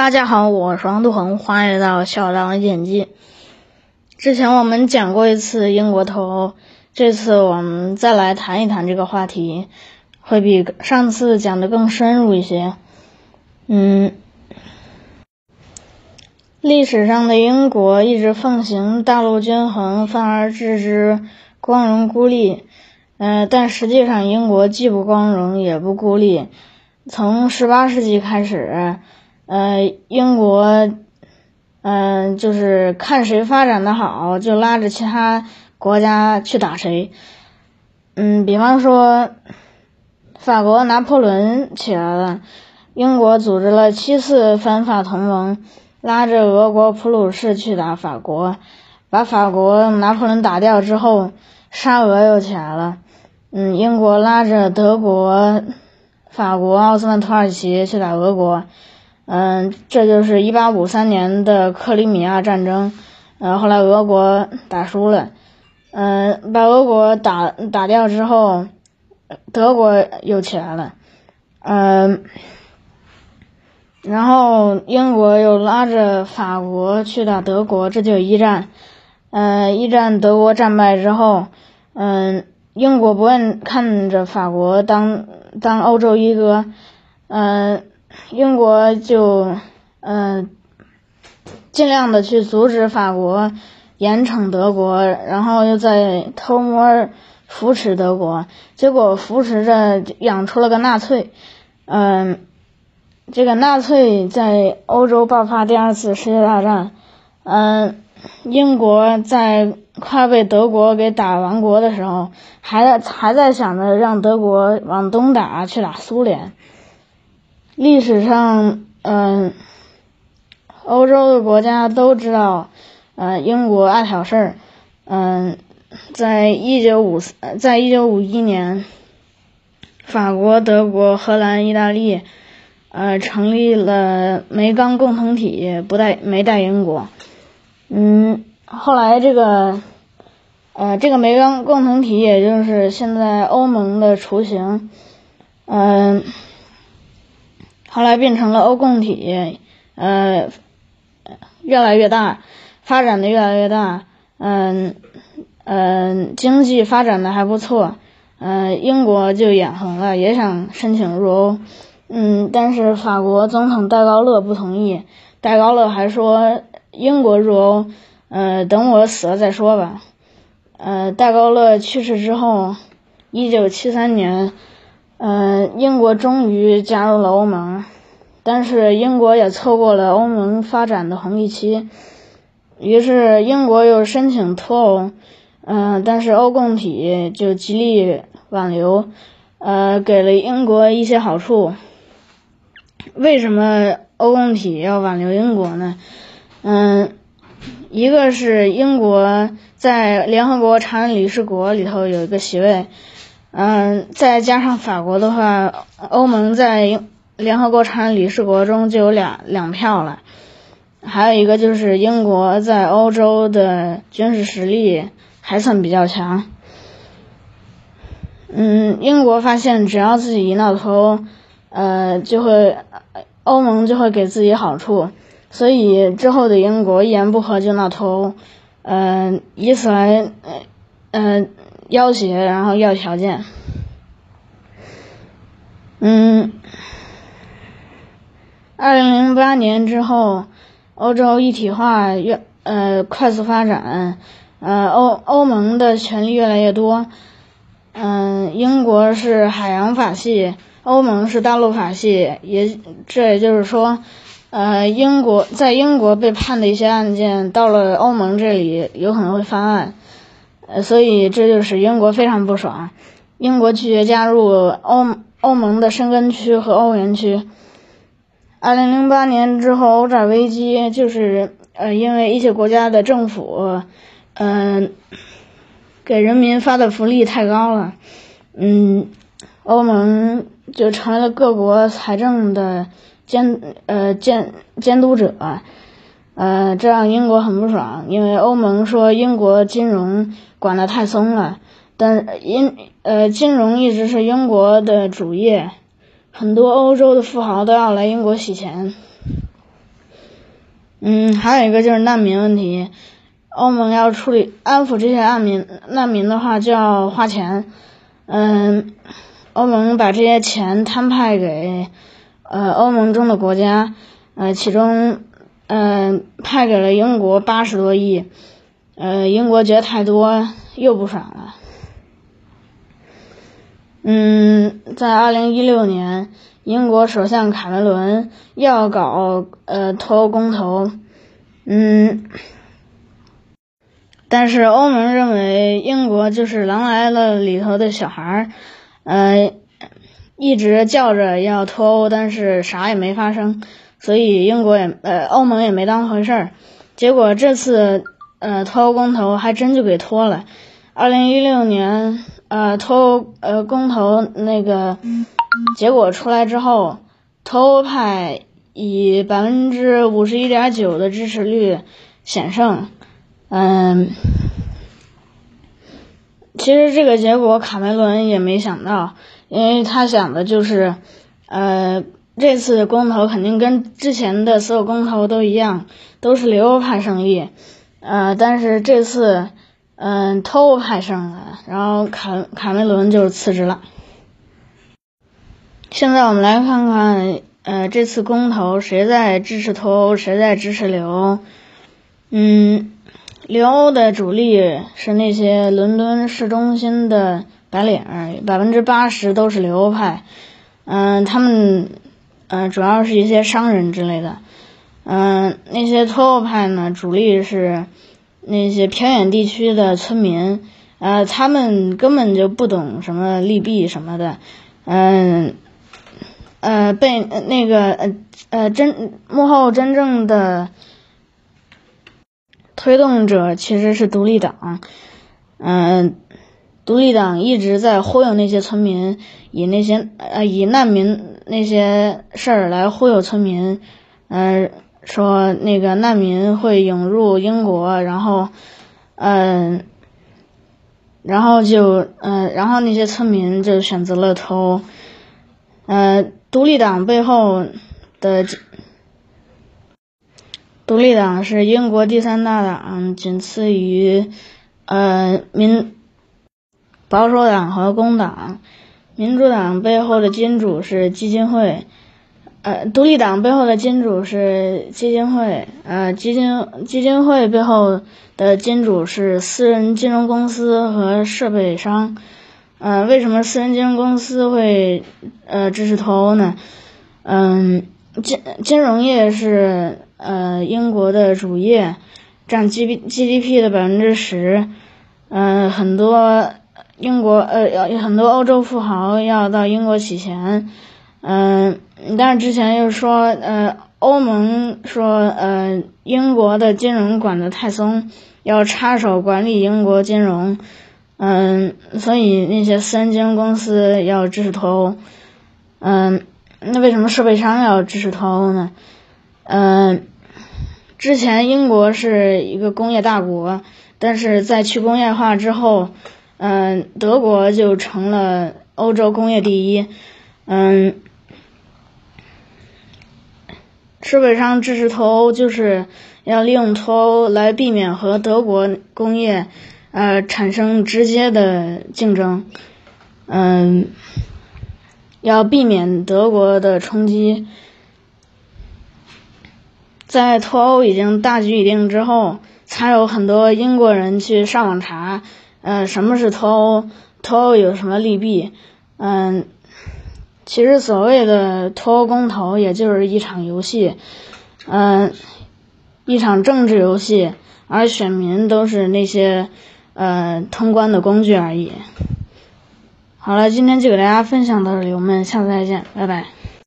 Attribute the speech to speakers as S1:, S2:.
S1: 大家好，我是王杜恒，欢迎来到小狼演技。之前我们讲过一次英国脱欧，这次我们再来谈一谈这个话题，会比上次讲的更深入一些。嗯，历史上的英国一直奉行大陆均衡，反而置之光荣孤立。嗯，但实际上英国既不光荣也不孤立。从十八世纪开始，呃，英国，嗯，就是看谁发展的好，就拉着其他国家去打谁。嗯，比方说，法国拿破仑起来了，英国组织了七次反法同盟，拉着俄国普鲁士去打法国，把法国拿破仑打掉之后，沙俄又起来了。嗯，英国拉着德国、法国、奥斯曼土耳其去打俄国，嗯，这就是一八五三年的克里米亚战争，嗯，后来俄国打输了，嗯，把俄国打打掉之后，德国又起来了，嗯，然后英国又拉着法国去打德国，这就一战，嗯，一战德国战败之后，嗯。英国不愿看着法国当当欧洲一哥，嗯，英国就嗯尽量的去阻止法国严惩德国，然后又在偷摸扶持德国，结果扶持着养出了个纳粹，嗯，这个纳粹在欧洲爆发第二次世界大战，嗯，英国在。快被德国给打亡国的时候，还在还在想着让德国往东打，去打苏联。历史上，嗯，欧洲的国家都知道，嗯，英国爱挑事儿，嗯，在一九五在一九五一年，法国、德国、荷兰、意大利，呃，成立了煤钢共同体，不带没带英国，嗯。后来这个，呃，这个煤钢共同体，也就是现在欧盟的雏形，嗯，后来变成了欧共体，呃，越来越大，发展的越来越大，嗯，嗯，经济发展的还不错，嗯，英国就眼红了，也想申请入欧，嗯，但是法国总统戴高乐不同意，戴高乐还说英国入欧。呃，等我死了再说吧。呃，戴高乐去世之后，一九七三年，呃，英国终于加入了欧盟，但是英国也错过了欧盟发展的红利期，于是英国又申请脱欧，嗯，但是欧共体就极力挽留，呃，给了英国一些好处。为什么欧共体要挽留英国呢？嗯。一个是英国在联合国常任理事国里头有一个席位，嗯，再加上法国的话，欧盟在联合国常任理事国中就有两两票了。还有一个就是英国在欧洲的军事实力还算比较强。嗯，英国发现只要自己一闹脱欧，呃，就会欧盟就会给自己好处。所以之后的英国一言不合就闹脱欧，嗯，以此来，嗯，要挟，然后要条件。嗯，二零零八年之后，欧洲一体化越呃快速发展，呃欧欧盟的权力越来越多，嗯，英国是海洋法系，欧盟是大陆法系，也这也就是说。呃，英国在英国被判的一些案件，到了欧盟这里有可能会翻案，呃，所以这就使英国非常不爽。英国拒绝加入欧欧盟的申根区和欧元区。二零零八年之后，欧债危机就是呃，因为一些国家的政府，嗯，给人民发的福利太高了，嗯，欧盟就成了各国财政的。监呃监监督者，呃，这让英国很不爽，因为欧盟说英国金融管得太松了，但英呃金融一直是英国的主业，很多欧洲的富豪都要来英国洗钱。嗯，还有一个就是难民问题，欧盟要处理安抚这些难民，难民的话就要花钱。嗯，欧盟把这些钱摊派给呃欧盟中的国家，呃，其中嗯派给了英国八十多亿，呃，英国觉得太多又不爽了。嗯，在二零一六年，英国首相卡梅伦要搞呃脱欧公投，嗯，但是欧盟认为英国就是狼来了里头的小孩儿，呃，一直叫着要脱欧，但是啥也没发生，所以英国也呃欧盟也没当回事儿，结果这次呃脱欧公投还真就给脱了，二零一六年。呃，脱欧呃公投那个结果出来之后，脱欧派以百分之五十一点九的支持率险胜。嗯，其实这个结果卡梅伦也没想到，因为他想的就是，呃，这次公投肯定跟之前的所有公投都一样，都是留派胜利。呃，但是这次。嗯，脱欧派胜了，然后卡卡梅伦就辞职了。现在我们来看看，呃，这次公投谁在支持脱欧，谁在支持留欧？嗯，留欧的主力是那些伦敦市中心的白领，百分之八十都是留欧派。嗯，他们，嗯，主要是一些商人之类的。嗯，那些脱欧派呢，主力是。那些偏远地区的村民，呃，他们根本就不懂什么利弊什么的，嗯，呃，被那个呃呃真幕后真正的推动者其实是独立党，嗯，独立党一直在忽悠那些村民，以那些呃以难民那些事儿来忽悠村民，嗯。说那个难民会涌入英国，然后，嗯，然后就嗯，然后那些村民就选择了投，呃，独立党背后的独立党是英国第三大党，仅次于呃民保守党和工党，民主党背后的金主是基金会。呃，独立党背后的金主是基金会，呃，基金基金会背后的金主是私人金融公司和设备商，呃，为什么私人金融公司会呃支持脱欧呢？嗯，金金融业是呃英国的主业，占 G B G D P 的百分之十，嗯，很多英国呃要很多欧洲富豪要到英国洗钱。嗯，但是之前又说，呃，欧盟说，呃，英国的金融管得太松，要插手管理英国金融，嗯，所以那些私人金公司要支持脱欧，嗯，那为什么设备商要支持脱欧呢？嗯，之前英国是一个工业大国，但是在去工业化之后，嗯，德国就成了欧洲工业第一，嗯。设备商支持脱欧，就是要利用脱欧来避免和德国工业，呃，产生直接的竞争，嗯，要避免德国的冲击。在脱欧已经大局已定之后，才有很多英国人去上网查，呃，什么是脱欧，脱欧有什么利弊，嗯。其实所谓的脱欧公投，也就是一场游戏，嗯，一场政治游戏，而选民都是那些呃通关的工具而已。好了，今天就给大家分享到这里，我们下次再见，拜拜。